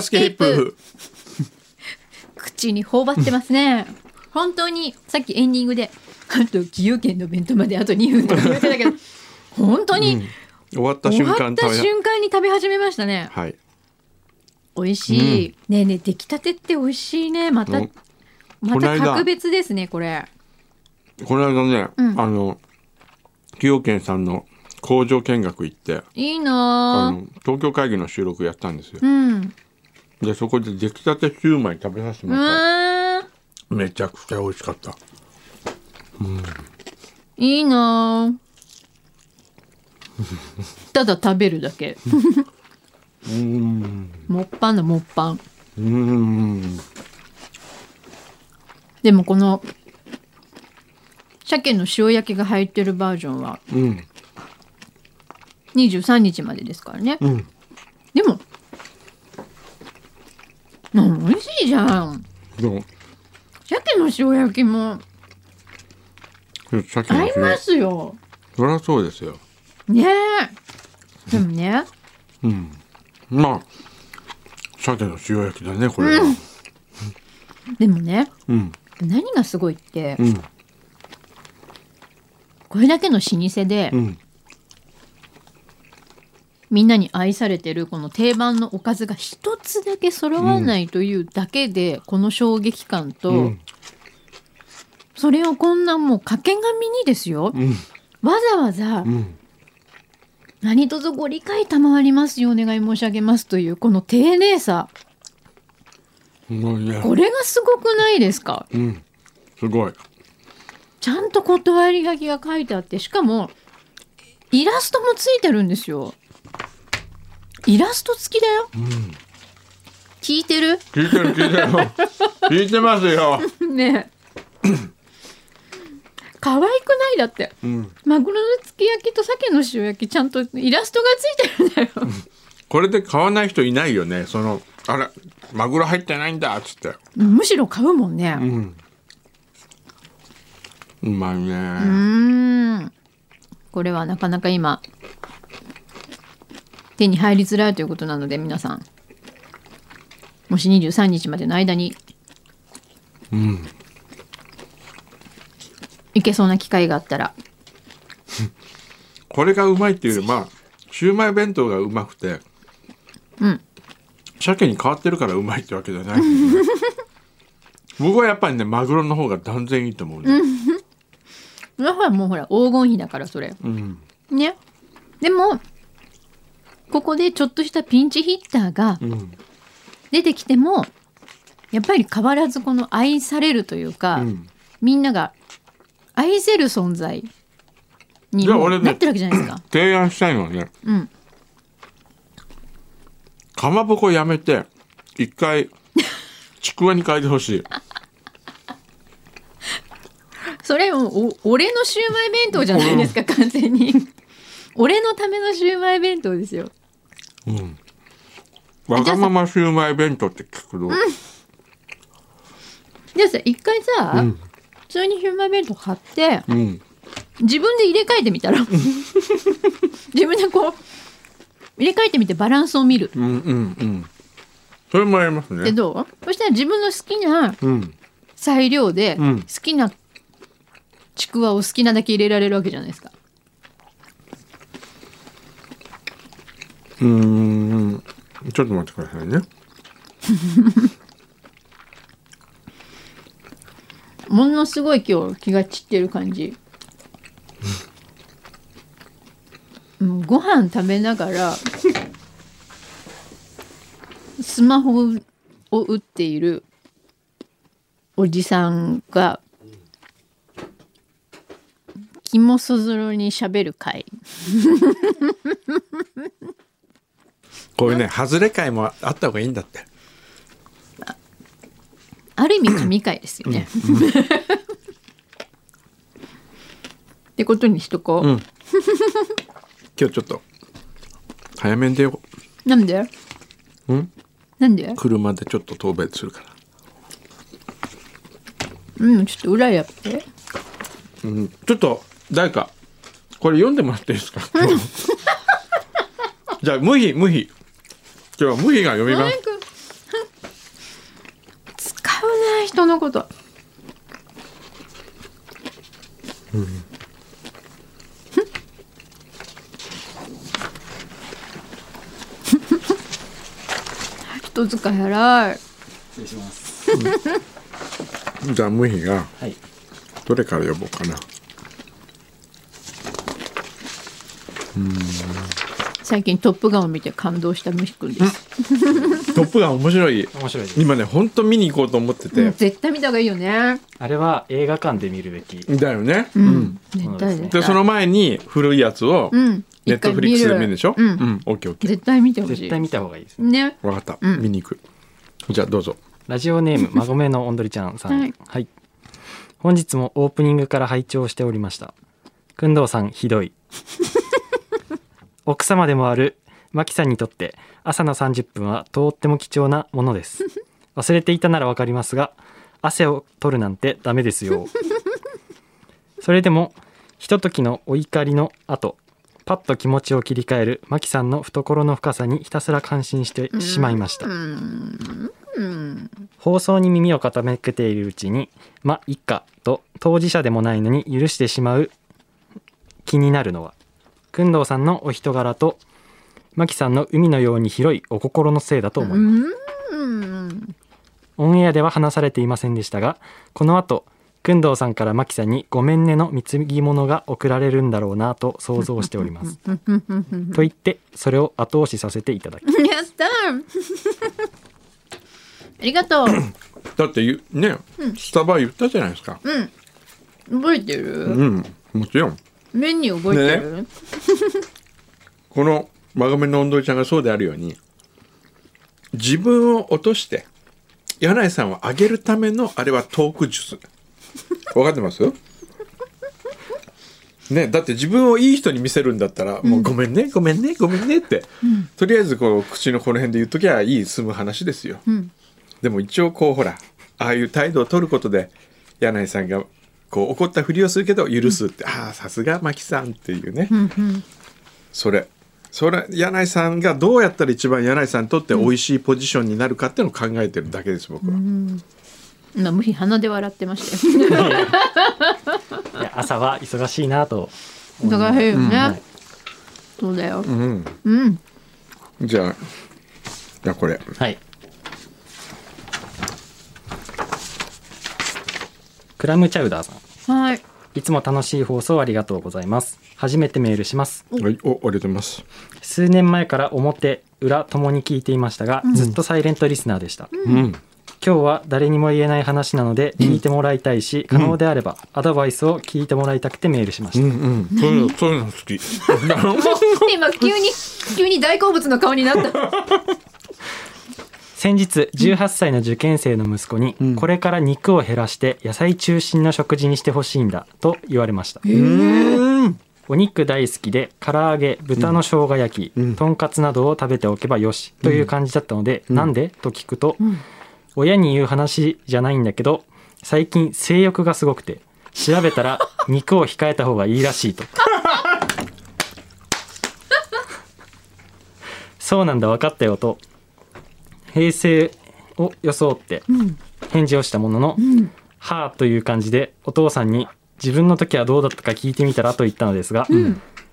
ースケープ。口に頬張ってますね。本当にさっきエンディングであと崎陽軒の弁当まであと2分とか言ってたけど本当に終わった終わった瞬間に食べ始めましたね。はい。美味しい、ねえねえ出来たてって美味しいね。またうん。また格別ですねこれ。この間ね、うん。あの崎陽軒さんの工場見学行っていいあ。なの東京会議の収録やったんですよ。ぁうんでそこで出来たてシューマイ食べさせてうもらった。めちゃくちゃ美味しかった。いいなぁ。ただ食べるだけ。うーん。もっぱんだもっぱん。うーん。でもこの鮭の塩焼きが入ってるバージョンはうん23日までですからねうんでもうん美味しいじゃん。でも鮭の塩焼きも。さっきの合いますよ。そりゃそうですよ。ねえ。でもね。うん。まあ鮭の塩焼きだねこれは。でもね。うん。何がすごいって。うん。これだけの老舗でうんみんなに愛されてるこの定番のおかずが一つだけ揃わないというだけでこの衝撃感と、うん。それをこんなもう掛け紙にですよ。うん。わざわざうん。何卒ご理解賜りますようお願い申し上げますというこの丁寧さ。これがすごくないですか？うん。すごい。ちゃんと断り書きが書いてあってしかもイラストもついてるんですよイラスト付きだよ。うん聞いてる？聞いてる聞いてる。聞いてますよ。ねえ。可愛くない？だって。うん。マグロのすき焼きと鮭の塩焼きちゃんとイラストがついてるんだよ。これで買わない人いないよね。そのあれマグロ入ってないんだっつって。むしろ買うもんね。うん。うまいね。うーん。これはなかなか今手に入りづらいということなので皆さん。もし23日までの間に。うん。行けそうな機会があったら。これがうまいっていうよりまあシューマイ弁当がうまくて。うん。鮭に変わってるからうまいってわけじゃない。僕はやっぱりねマグロの方が断然いいと思うね。それはほらもうほら黄金比だからそれ。うん。ね。でもここでちょっとしたピンチヒッターがうん出てきてもやっぱり変わらずこの愛されるというか、うんみんなが愛せる存在になってるわけじゃないですか。提案したいのはねうん、かまぼこやめて一回 ちくわに変えてほしいそれもお俺のシューマイ弁当じゃないですか完全に。俺のためのシューマイ弁当ですよ。うん。わがままシューマイ弁当って聞くと、でさ一回さ、うん。普通にシューマイ弁当買ってうん。自分で入れ替えてみたら？自分でこう入れ替えてみてバランスを見る。うんうんうん。それもありますね。でどう？そしたら自分の好きなうん。裁量でうん。好きなちくわを好きなだけ入れられるわけじゃないですか。うん。ちょっと待ってくださいねものすごい今日気が散ってる感じ。うん。ご飯食べながらスマホを打っているおじさん。が肝そぞろにしゃべる会こういうね外れ会もあった方がいいんだって。ある意味神回ですよね。ってことにしとこう。うん。今日ちょっと早めに出よなんで？ううん？なんで？車でちょっと遠別するから。うんちょっと裏やって。うん、ちょっと誰かこれ読んでもらっていいですか？じゃあ無比無比今日は無比が読みます。使うね人のこと、うん、人使い偉い失礼します、うん、じゃあ無比がどれから呼ぼうかな、うん。最近「トップガン」を見て感動したムヒ君です、トップガン面白い。面白いです。今ね本当見に行こうと思ってて、うん絶対見た方がいいよね。あれは映画館で見るべき。だよね、うん、絶そうですね。その前に古いやつをうん。ネットフリックスで見るでしょ？うん。うん、オッケーオッケー。絶対見てほしい。絶対見た方がいいですね。ね。分かった、うん。見に行く。じゃあどうぞ。ラジオネームまごめのおんどりちゃんさん。はい。はい。本日もオープニングから拝聴しておりました。くんどうさんひどい奥様でもあるマキさんにとって朝の30分はとっても貴重なものです。忘れていたならわかりますが汗を取るなんてダメですよ。それでもひとときのお怒りの後パッと気持ちを切り替えるマキさんの懐の深さにひたすら感心してしまいました。放送に耳を傾けているうちにまいっかと当事者でもないのに許してしまう気になるのは工藤さんのお人柄と牧さんの海のように広いお心のせいだと思います、うん。オンエアでは話されていませんでしたがこの後工藤さんから牧さんに「ごめんね」の貢ぎ物が送られるんだろうなと想像しております。と言ってそれを後押しさせていただきやったー。ありがとう。だってゆね、スタバ言ったじゃないですか。うん。覚えてる、うん。もちろんメニュー覚えてる、このまがめの温度ちゃんがそうであるように自分を落として柳井さんを上げるためのあれはトーク術。分かってます？ね、だって自分をいい人に見せるんだったら、もうごめんねごめんねごめんねって、とりあえずこう口のこの辺で言っときゃいい済む話ですよ、ん。でも一応こうほらああいう態度を取ることで柳井さんがこう怒ったふりをするけど許すって、ああさすが牧さんっていうね、それ。それ柳井さんがどうやったら一番柳井さんにとって美味しいポジションになるかっていうのを考えてるだけです僕は、今無比鼻で笑ってましたよ。朝は忙しいなと忙しいよね、はいそうだよ。うん、うん。じゃあじゃあこれ。はい。クラムチャウダーさん。はい。いつも楽しい放送ありがとうございます。初めてメールします。はい。おありがとうございます。数年前から表、裏ともに聞いていましたが、ずっとサイレントリスナーでした。うん。今日は誰にも言えない話なので聞いてもらいたいし、可能であればアドバイスを聞いてもらいたくてメールしました。うんうん。そういうのそういうの好き。今急に急に大好物の顔になった先日18歳の受験生の息子に、これから肉を減らして野菜中心の食事にしてほしいんだと言われました。うん。お肉大好きで唐揚げ豚の生姜焼き、うん。とんかつなどを食べておけばよしという感じだったので、なんで？と聞くと、親に言う話じゃないんだけど最近性欲がすごくて調べたら 肉を控えた方がいいらしいと。そうなんだ分かったよと平成を装って返事をしたものの、はあという感じでお父さんに自分の時はどうだったか聞いてみたらと言ったのですが、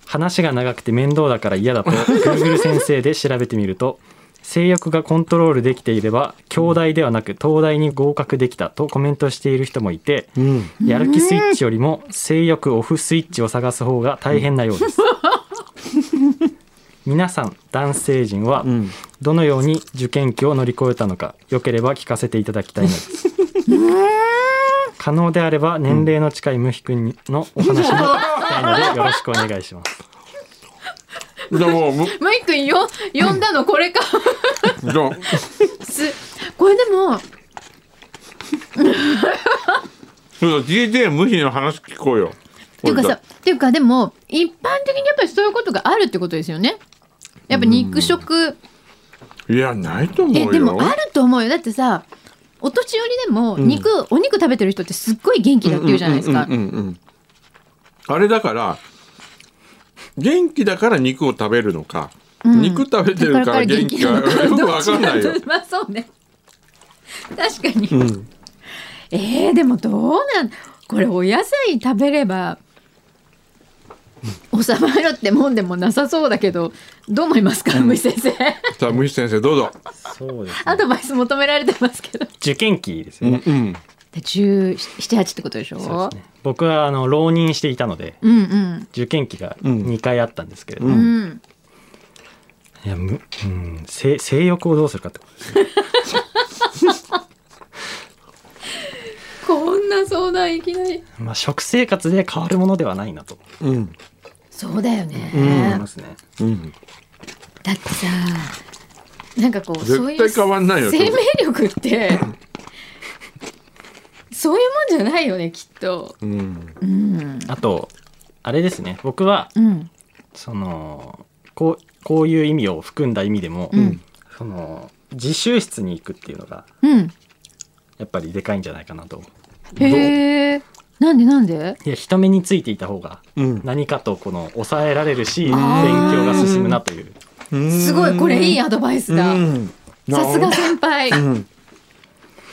話が長くて面倒だから嫌だと Google 先生で調べてみると性欲がコントロールできていれば京大ではなく東大に合格できたとコメントしている人もいて、うん。やる気スイッチよりも性欲オフスイッチを探す方が大変なようです 皆さん男性陣はうん。どのように受験期を乗り越えたのかよければ聞かせていただきたいのです。可能であれば年齢の近いムヒ君のお話も聞きたいのでよろしくお願いします。じゃあもうむムイ君よ呼んだのこれか。じゃあすこれでもそうだ DJ 無比の話聞こうよ。っていうかさっていうかでも一般的にやっぱりそういうことがあるってことですよねやっぱ肉食。いやないと思うよ。えでもあると思うよ。だってさお年寄りでも肉、お肉食べてる人ってすっごい元気だって言うじゃないですか、うんうんうんうんあれだから元気だから肉を食べるのか、うん。肉食べてるから元気かよ くわかんないよ。まあそうね。確かに、うん。えー、でもどうなんこれお野菜食べれば収まるってもんでもなさそうだけどどう思いますか？虫先生。さあ虫先生どうぞ。そうです、アドバイス求められてますけど。受験期ですよね。うんうん。で1718ってことでしょ？そうですね。僕はあの浪人していたのでうんうん。受験期がうん。2回あったんですけれどうも、うん。いやむ、うん、性性欲をどうするかってことですね。こんな相談いきなり。まあ食生活で変わるものではないなと。うん。そうだよね、思いますね。うん。だってさなんかこうそういう絶対変わんないよ生命力って そういうもんじゃないよねきっと。うん。うん。あとあれですね。僕はうん。そのこうこういう意味を含んだ意味でも、うん。その自習室に行くっていうのがうん。やっぱりでかいんじゃないかなと。へえなんでなんで？いや人目についていた方がうん。何かとこの抑えられるし勉強が進むなという。すごいこれいいアドバイスだ。うん。さすが先輩。うん。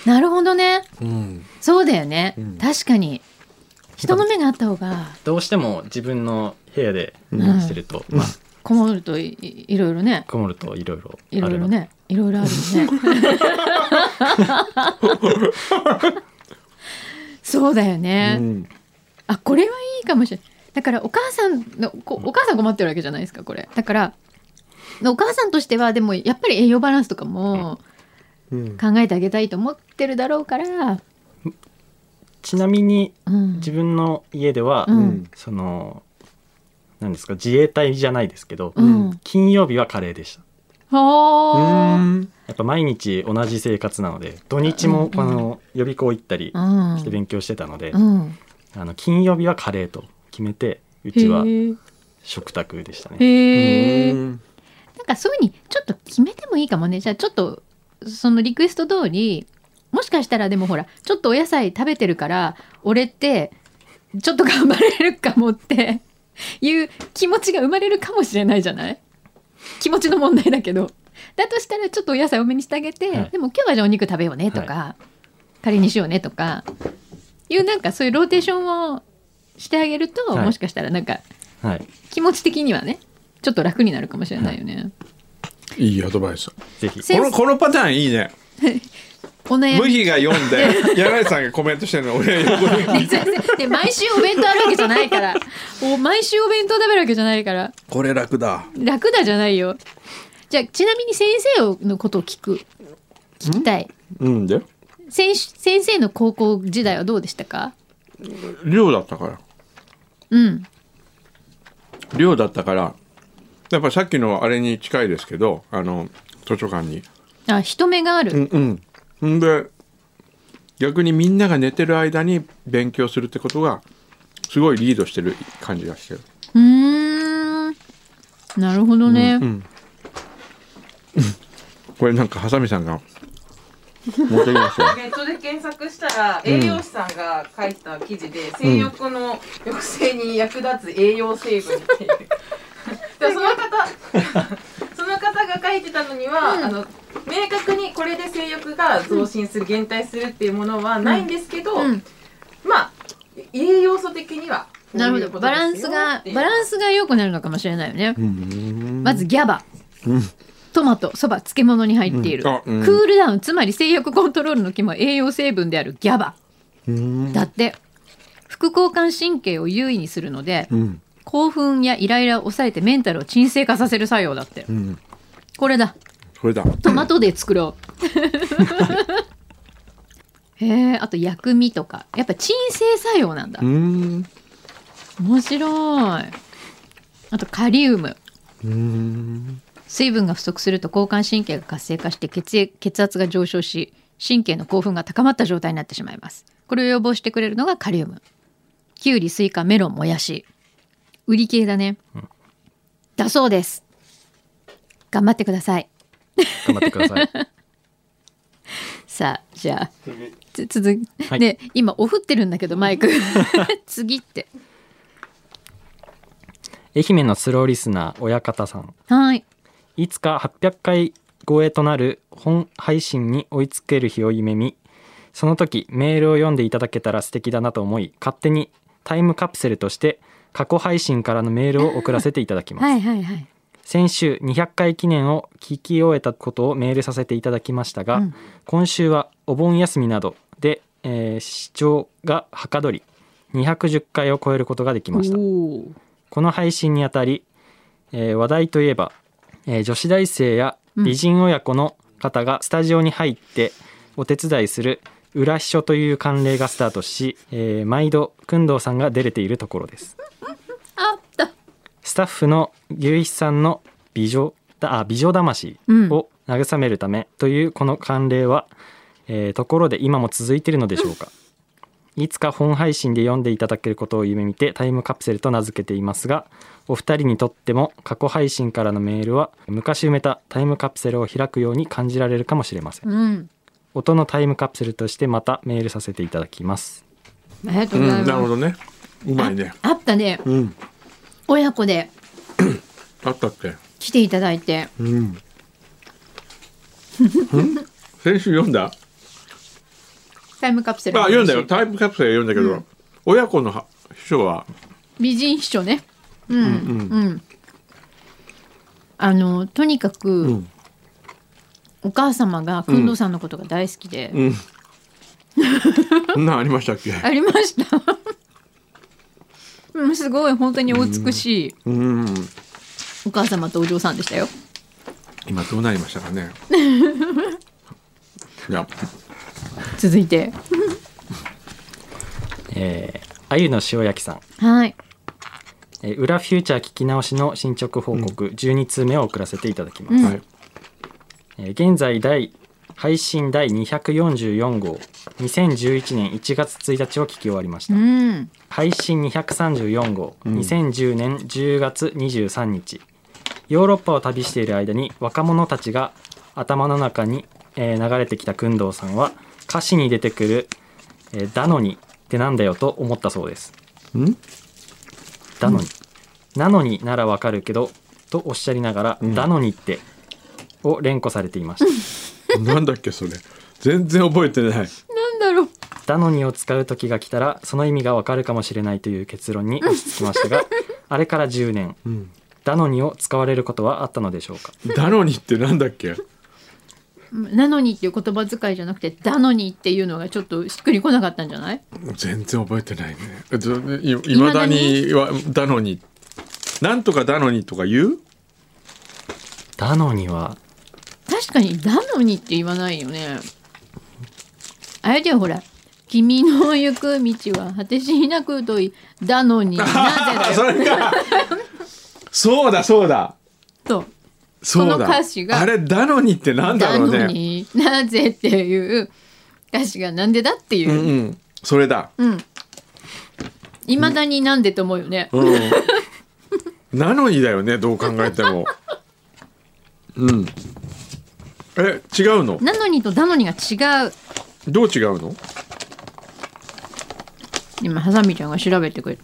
なるほどね。うん。そうだよね。うん。確かに。人の目があった方が。どうしても自分の部屋でうん。してると、まあ。こもるといいいろいろね。こもるといろいろいろいろあるの。ねいろいろあるよね そうだよね、うん。あこれはいいかもしれない。だからお母さんのこお母さん困ってるわけじゃないですかこれ。だからお母さんとしてはでもやっぱり栄養バランスとかもうん。考えてあげたいと思ってるだろうから、ちなみにうん、自分の家では、うん。その何ですか自衛隊じゃないですけど、うん。金曜日はカレーでした。はうん。やっぱ毎日同じ生活なので土日もうんあの予備校行ったりして勉強してたので、うん。あの金曜日はカレーと決めてうちは食卓でしたね。なんかそういうふうにちょっと決めてもいいかもね。じゃあちょっとそのリクエスト通りもしかしたらでもほらちょっとお野菜食べてるから俺ってちょっと頑張れるかもっていう気持ちが生まれるかもしれないじゃない？気持ちの問題だけど。だとしたらちょっとお野菜多めにしてあげて、はい。でも今日はじゃあお肉食べようねとか、カレーにしようねとかいうなんかそういうローテーションをしてあげると、はい。もしかしたらなんかはい、気持ち的にはねちょっと楽になるかもしれないよね。い。いアドバイス。ぜひ。先このこのパターンいいね お悩み。無比が読んで 柳井さんがコメントしてるの俺横 で聞いてで毎週お弁当あるわけじゃないから。お毎週お弁当食べるわけじゃないから。これ楽だ。楽だじゃないよ。じゃあちなみに先生のことを聞く。聞きたい。うんで？先先生の高校時代はどうでしたか？寮だったから。うん。寮だったからやっぱさっきのあれに近いですけどあの図書館に。あ人目がある、うんうんんで逆にみんなが寝てる間に勉強するってことがすごいリードしてる感じがしてる。うーん。なるほどね、うんうん。これなんかハサミさんが持ってきましたよ。ネットで検索したら栄養士さんが書いた記事で、性欲の抑制に役立つ栄養成分っていう。その方その方が書いてたのには、うん。あの明確にこれで性欲が増進する減退するっていうものはないんですけど、うん。まあ栄養素的にはなるほど。バランスがバランスが良くなるのかもしれないよね、うん。まずギャバ。うん。トマトそば漬物に入っている、うん。あうん。クールダウン。つまり性欲コントロールの肝は栄養成分であるギャバ。うん。だって副交感神経を優位にするのでうん。興奮やイライラを抑えてメンタルを鎮静化させる作用だって。うん。これだこれだ。トマトで作ろう。へえあと薬味とか。やっぱ鎮静作用なんだ。うん。面白い。あとカリウム。うん。水分が不足すると交感神経が活性化して血液血圧が上昇し神経の興奮が高まった状態になってしまいます。これを予防してくれるのがカリウム。キュウリスイカメロンもやし。売り系だね、だそうです。頑張ってください頑張ってください。さあじゃあつ続き、はい。で今おふってるんだけどマイク。次って。愛媛のスローリスナー親方さん。はい。いつか800回超えとなる本配信に追いつける日を夢見その時メールを読んでいただけたら素敵だなと思い勝手にタイムカプセルとして過去配信からのメールを送らせていただきます、はいはいはい先週200回記念を聞き終えたことをメールさせていただきましたが、うん。今週はお盆休みなどで、えー視聴がはかどり210回を超えることができました。この配信にあたり、えー話題といえば、えー女子大生や美人親子の方がスタジオに入ってお手伝いする裏秘書という慣例がスタートし、えー毎度工藤さんが出れているところですスタッフの牛一さんの美女だあ美女魂を慰めるためというこの慣例は、えーところで今も続いているのでしょうか。いつか本配信で読んでいただけることを夢見てタイムカプセルと名付けていますがお二人にとっても過去配信からのメールは昔埋めたタイムカプセルを開くように感じられるかもしれません。うん。音のタイムカプセルとしてまたメールさせていただきます。ありがとううございます、ん。なるほどね。うまいね。あったね。うん親子で あったっけ？来ていただいて。うん。うん？先週読んだ？タイムカプセルあ読んだよ。タイムカプセル読んだけど、親子のは秘書は？美人秘書ね。うん。うん、あのとにかく、うん。お母様が工藤さんのことが大好きで、うん。そんなんありましたっけ？ありましたうん。すごい本当にお美しいうん。お母様とお嬢さん。でしたよ今どうなりましたかねいや続いてえーあゆの塩焼きさん。はいえー裏フューチャー聞き直しの進捗報告12通目を送らせていただきます、うん。えー現在第配信第244号2011年1月1日を聞き終わりました、うん。配信234号、うん。2010年10月23日。ヨーロッパを旅している間に若者たちが頭の中に、えー流れてきた工藤さんは歌詞に出てくる「えーだのに」ってなんだよと思ったそうです。ん？だのに、なのにならわかるけどとおっしゃりながら、うん。だのにってを連呼されていました なんだっけそれ。全然覚えてない。なんだろうだのにを使う時が来たらその意味がわかるかもしれないという結論に落ち着きましたが あれから10年うんだのにを使われることはあったのでしょうかだのにってなんだっけなのにっていう言葉遣いじゃなくてだのにっていうのがちょっとしっくりこなかったんじゃない？全然覚えてないね。いまだに？はだのになんとかだのにとか言うだのには確かにだのにって言わないよね。あれだよほら。君の行く道は果てしなく遠いだのになぜだ そよれか。そうだそうだ。とそうだ。この歌詞があれだのにってなんだだのろうね。になぜっていう歌詞がなんでだっていう。う、んうん。それだ。うん。いまだになんでと思うよね。うん。なのにだよねどう考えても。うんえ違うの？なのにとだのにが違う。どう違うの？今ハサミちゃんが調べてくれる。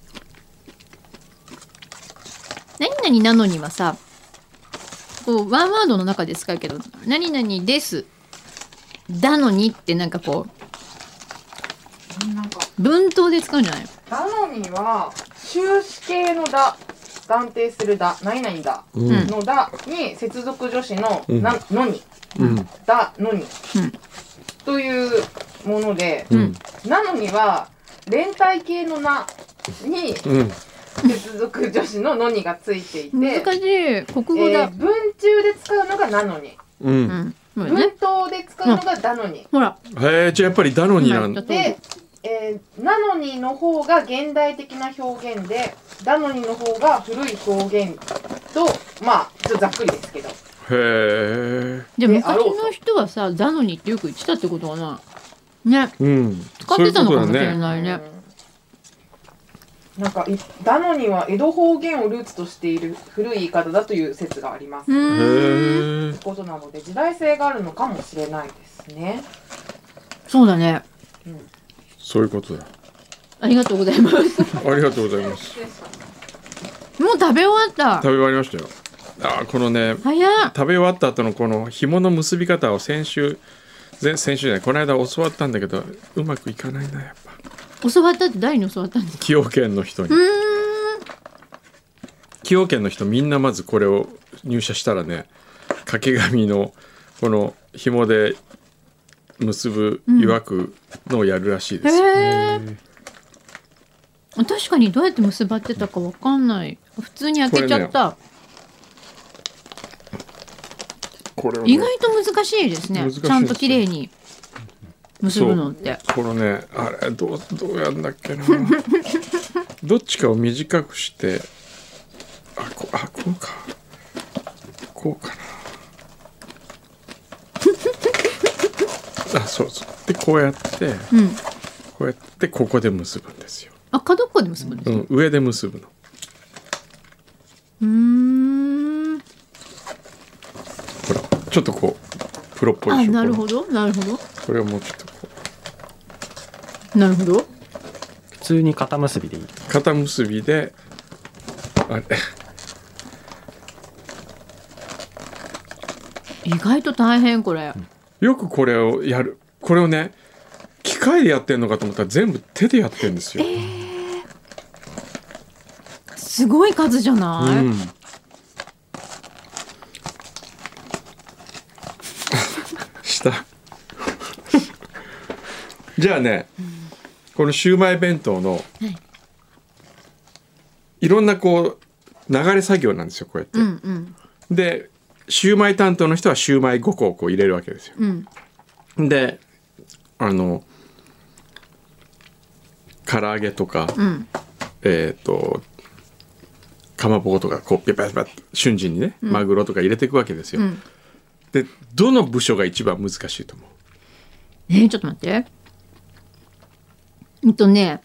何々なのにはさ、こうワンワードの中で使うけど、何々です。だのにってなんかこなんかう文頭で使うんじゃない？だのには終止形のだ断定するだ何々だうん。のだに接続助詞のうん。なのに。うん。だのに。うん。というものでうん。なのには連帯形のなにうん。接続助詞ののにがついていて、難しい。国語だ。えー文中で使うのがなのに。文ね。頭で使うのがだのに、ほら。へえじゃあやっぱりだのになんで、えーなのにの方が現代的な表現でだのにの方が古い表現とまあちょっとざっくりですけどへえじゃあ昔の人はさ、だのにってよく言ってたってことかな。ね。うん使ってたのかもしれないね。うんなんかいだのには江戸方言をルーツとしている古い言い方だという説があります。へえうことなので時代性があるのかもしれないですね。そうだね。そういうことだ。ありがとうございます。ありがとうございます。もう食べ終わった。食。べ終わりましたよ。あーこのね。食べ終わった後のこの紐の結び方を先週前先週じゃないこの間教わったんだけどうまくいかないなやっぱ。教わったって誰に教わったんですか？崎陽軒の人に。崎陽軒の人みんなまずこれを入社したらね掛け紙のこの紐で結ぶ曰くのをやるらしいですよ、へえ確かにどうやって結ばってたかわかんない普通に開けちゃった、これね意外と難しいですねですちゃんと綺麗に結ぶのってこのねあれどうどうやんだっけなどっちかを短くしてあこあこうかこうかなあそうそう。でこうやってうん。こうやってここで結ぶんですよ、あ角っこで結ぶんですかうん、上で結ぶの。うーん。ほらちょっとこうプロっぽいあでしょ？なるほど。なるほど。これをもうちょっとこう。なるほど。普通に肩結びでいい。肩結びであれ。意外と大変これよくこれをやる。これをね機械でやってんのかと思ったら全部手でやってんですよ、すごい数じゃない、うん。じゃあね、このシウマイ弁当の、い、ろんなこう流れ作業なんですよこうやって、うんうん。でシウマイ担当の人はシウマイ5個をこう入れるわけですよ。うん。であの唐揚げとか、うん。えっ、とかまぼことかこうピャピャピャッ瞬時にねマグロとか入れていくわけですよ、うん。でどの部署が一番難しいと思う？えー、ちょっと待って。うんとね。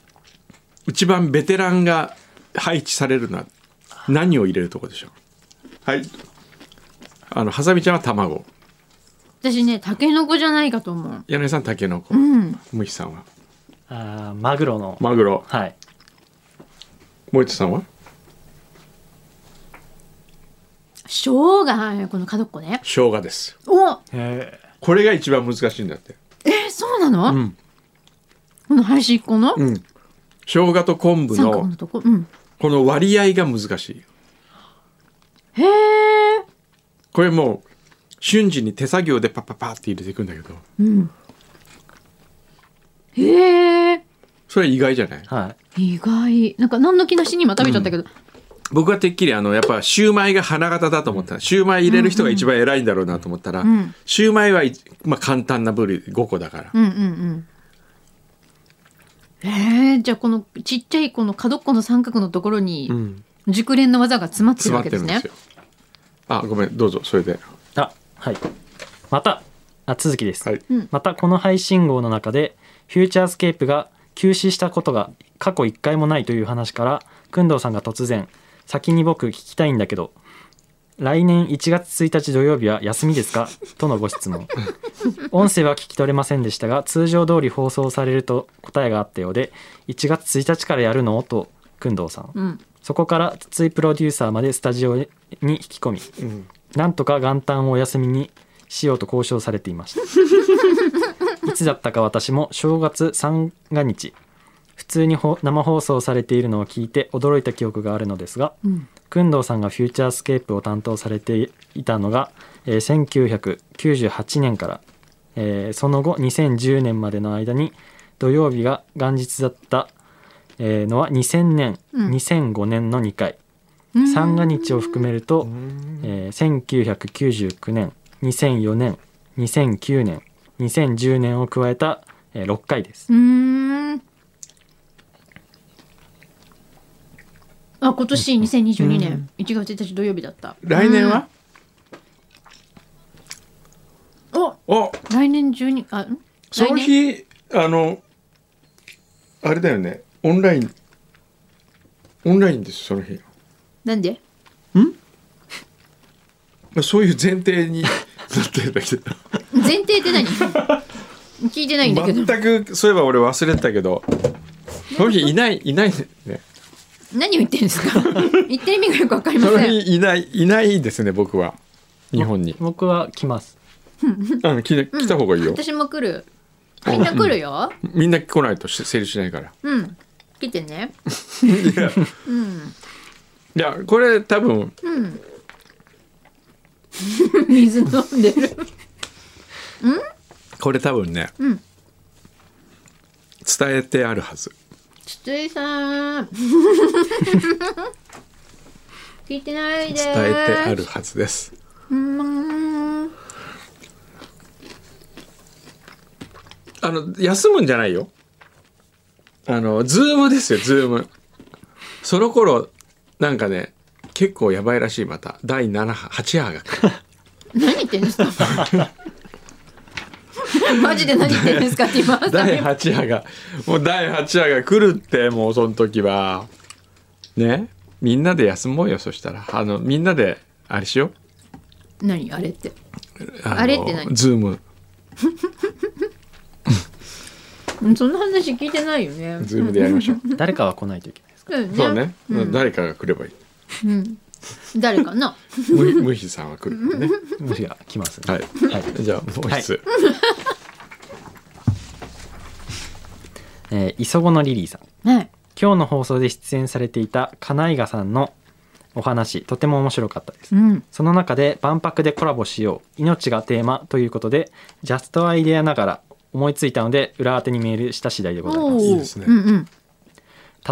一番ベテランが配置されるのは何を入れるとこでしょう？はいあのハサミちゃんは卵。私ねタケノコじゃないかと思う。柳井さんタケノコ。うん。むひさんは？あーマグロの、マグロ。はい。森田さんは？生姜この角っこね。生姜です。お！へこれが一番難しいんだって。えー、そうなの、うん。この端っこの、うん。生姜と昆布三角ののとこ？うん。この割合が難しい。へえこれもう瞬時に手作業でパッパッパって入れていくんだけど。うん。へえそれは意外じゃない？はい。意外。なんか何の気なしに今食べちゃったけど、僕はてっきりあのやっぱシューマイが花形だと思ったシューマイ入れる人が一番偉いんだろうなと思ったら、ん。シューマイはいまあ、簡単な部類5個だから、うんうんうん。えー、じゃあこのちっちゃいこの角っこの三角のところにうん。熟練の技が詰まってるわけですね。ってるんですよあごめんどうぞそれで。あはい。またあ続きです、はい。またこの配信号の中でフューチャースケープが休止したことが過去1回もないという話から工藤さんが突然先に僕聞きたいんだけど来年1月1日土曜日は休みですか？とのご質問。音声は聞き取れませんでしたが通常通り放送されると答えがあったようで1月1日からやるの？と工藤さん。うんそこから筒井プロデューサーまでスタジオに引き込みうん。なんとか元旦をお休みにしようと交渉されていました。いつだったか私も正月三が日普通にほ生放送されているのを聞いて驚いた記憶があるのですがうん工藤さんがフューチャースケープを担当されていたのが、えー1998年から、えーその後2010年までの間に土曜日が元日だった、えーのは2000年、うん。2005年の2回。うん。三が日を含めると、えー1999年2004年2009年2010年を加えた、えー6回です。うーん。あ今年2022年。1月1日土曜日だった。来年は、うん。おお。来年12あん？その日あのあれだよねオンライン。オンラインですその日。なんで？そういう前提に なってるだけど。前提って何？聞いてないんだけど。全くそういえば俺忘れてたけど。その日いないいないね。何を言ってるんですか？言ってる意味がよくわかりまそのせん日いないいないですね僕は。日本に。僕は来ます。あの来来た方がいいよ、私も来る。みんな来るよ。みんな来ないとし成立しないから。うん来てね。いや。うんいやこれ多分。うん。水飲んでる。これ多分ね、うん伝えてあるはず。筒井さん。聞いてないで伝えてあるはずです。うーん。あの休むんじゃないよあのズームですよズームその頃なんかね結構やばいらしいまた。第7波8波が来る。何言ってんですか？マジで何言ってんですかって今第8波がもう第8波が来るってもうその時は。ね？みんなで休もうよそしたら。あのみんなであれしよ何？あれって。あれって何？ズームうんそんな話聞いてないよね。ズームでやりましょう。誰かは来ないといけないですか？そうよね。そうね、うん。誰かが来ればいい。うん。誰かな？むむひさんは来るからね。虫が来ますね。はい。はい。じゃあもう一つ、えー磯子のリリーさん。はい。今日の放送で出演されていた金井賀さんのお話とても面白かったです。うん。その中で万博でコラボしよう命がテーマということでジャストアイデアながら思いついたので裏当てにメールした次第でございます。いいですね。うんうん。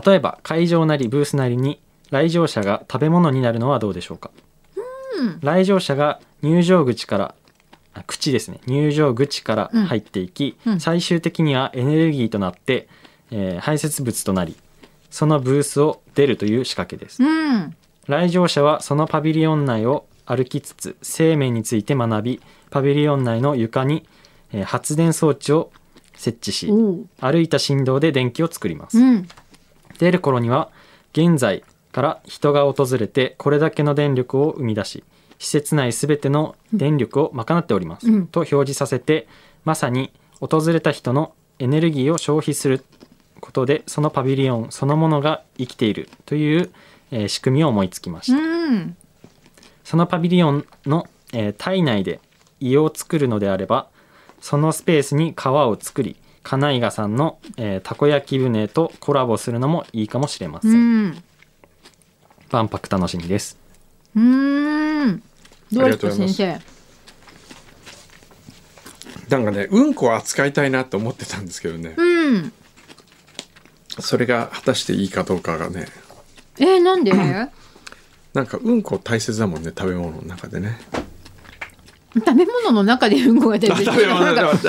例えば会場なりブースなりに来場者が食べ物になるのはどうでしょうか、うん。来場者が入場口からあ口ですね。入場口から入っていき、うんうん。最終的にはエネルギーとなって、えー排泄物となりそのブースを出るという仕掛けです、うん。来場者はそのパビリオン内を歩きつつ生命について学びパビリオン内の床に、えー発電装置を設置し歩いた振動で電気を作ります、うん。出る頃には現在から人が訪れてこれだけの電力を生み出し施設内すべての電力を賄っております、うん。と表示させてまさに訪れた人のエネルギーを消費することでそのパビリオンそのものが生きているという、えー仕組みを思いつきました、うん。そのパビリオンの、えー体内で胃を作るのであればそのスペースに川を作り金井賀さんの、えーたこ焼き船とコラボするのもいいかもしれません、うん。万博楽しみです。うん。どうですか先生？なんかねうんこを扱いたいなと思ってたんですけどね。うん。それが果たしていいかどうかがね。えー、なんで？なんかうんこ大切だもんね食べ物の中でね食べ物の中でうんこが出てきて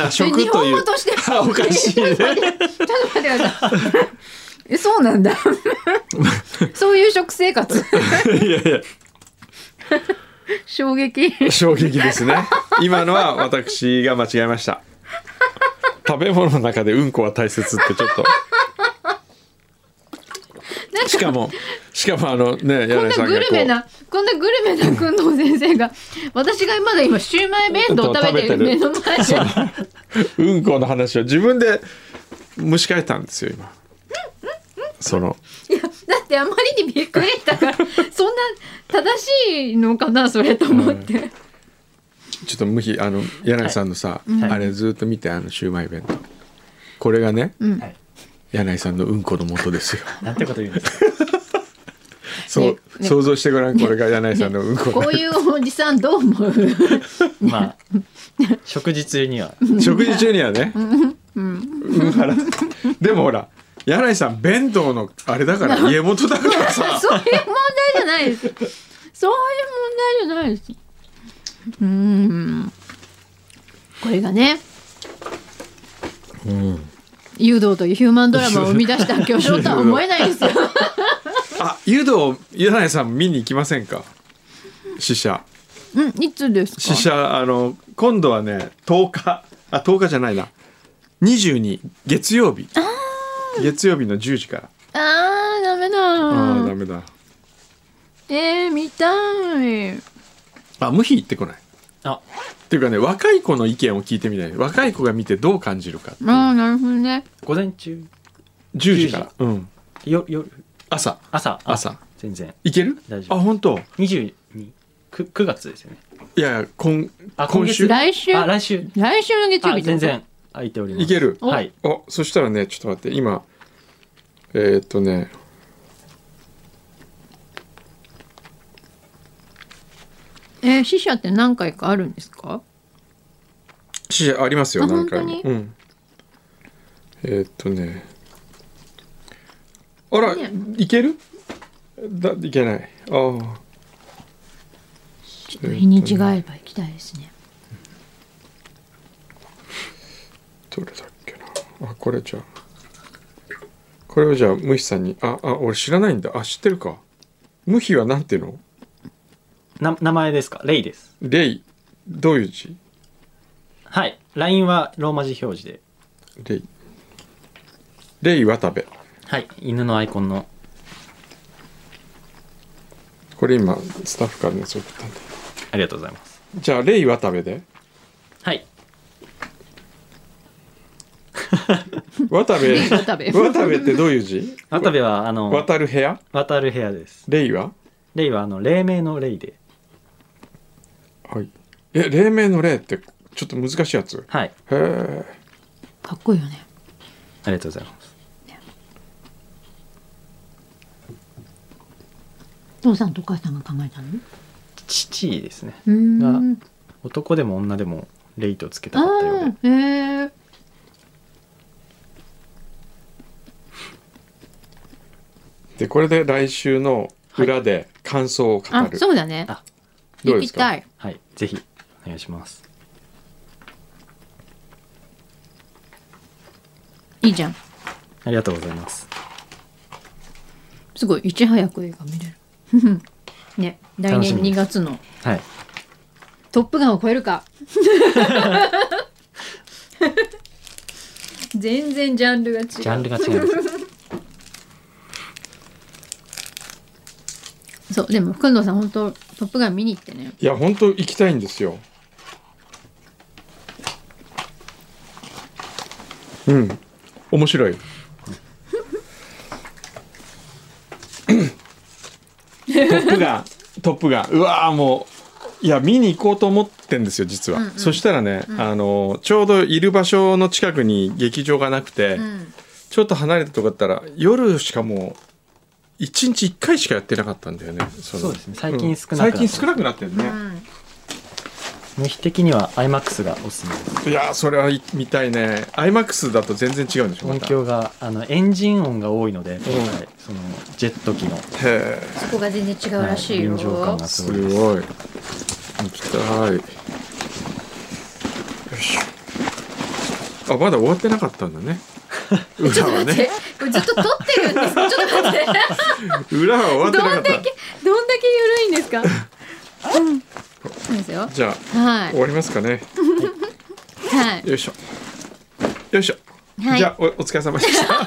あ食日本語として。あおかしいね。ちょっと待ってください。えそうなんだ。そういう食生活。いやいや。衝撃。衝撃ですね。今のは私が間違えました。食べ物の中でうんこは大切ってちょっと しかもしかもあのねこんな柳井さんがこう。グルメなこんなグルメな工藤先生が私がまだ今シューマイ弁当を食べてる目の前で。う。んこの話を自分で蒸し返ったんですよ今。その。いやだってあまりにびっくりしたから そんな正しいのかなそれと思って、ちょっと無比あの柳井さんのさ、はい。あれずっと見てあのシューマイ弁当。これがねうん。はい柳井さんのうんこの元ですよ。なんてこと言うんですか？そう、ねね。想像してごらんこれが柳井さんのうんここういうおじさんどう思う、まあ食事中には。食事中にはね。うん、うん。はらでもほら柳井さん弁当のあれだから家元だからさ。そういう問題じゃないです。そういう問題じゃないです。うん。これがね。うん誘導というヒューマンドラマを 生み出した巨匠とは思えないですよ。あ湯道柳井さん見に行きませんか？試写うんいつですか？試写あの今度はね10日。あ10日じゃないな。22月曜日。月曜日の10時から。あーダメああダだメだ。えー、見たい。あ無比行ってこない。あっていうかね若い子の意見を聞いてみたい。若い子が見てどう感じるかああなるほどね。午前中？10時から。うん。よ夜？朝。朝。あ朝。全然。行ける？大丈夫。あ本当？22く9月ですよね。いや今あ今週？今来週？あ来週。来週の月曜あ日全然。空いております。いける？はい。あそしたらねちょっと待って今えー、っとねえー、死者って何回かあるんですか？しありますよあ何回も。うん。えー、っとね。あらねいける？だいけない。ああ日にちが合えば行きたいですね。どれだっけな。あこれじゃあ。これをじゃあムヒさんに。ああ俺知らないんだ。あ知ってるか。ムヒはなんていうの？な名前ですか？レイです。レイどういう字？はい。LINE はローマ字表示で。レイ。レイ渡部。はい。犬のアイコンの。これ今スタッフからのやつ送ったんで。ありがとうございます。じゃあレイ渡部で？はい。渡部。渡部。ってどういう字？渡部はあの渡る部屋？渡る部屋です。レイは？レイはあの黎明のレイではい。え黎明の霊ってちょっと難しいやつ？へはい。えかっこいいよね。ありがとうございます。父さんとお母さんが考えたの？父ですね。うーん。男でも女でもレイとつけあたかったようで。ーへえでこれで来週の裏で感想を語ある、そうだね行きたい。はいぜひお願いします。いいじゃん。ありがとうございます。すごいいち早く映画見れる。ね来年2楽しみです。月のはい「トップガン」を超えるか。全然ジャンルが違う。ジャンルが違いますそうでも福野さん本当トップガン見に行ってね。いや本当行きたいんですよ。うん。面白い。トップガン。トップガン。うわーもう。いや見に行こうと思ってんですよ実は、うんうん。そしたらね、あのちょうどいる場所の近くに劇場がなくて、うん。ちょっと離れたとこだったら夜しかもう1日1回しかやってなかったんだよね。そうですね。最近少なくな最った。近少なくなってるね、無比的には IMAX がおすすめです。いやーそれは見たいね。iMAX だと全然違うんでしょま音た響があのエンジン音が多いので、今回そのジェット機の。へそこが全然違うらしいよ、臨場感がえすすごいです。ごい。行きたい。よしあまだ終わってなかったんだね裏はね。これずっと撮ってるんです。ちょっと待って。裏は終わってなかった。どんだけどんだけ緩いんですか？うん。そうですよじゃあはい。終わりますかね。はい。よいしょ。よいしょ、はい。じゃあおお疲れ様でした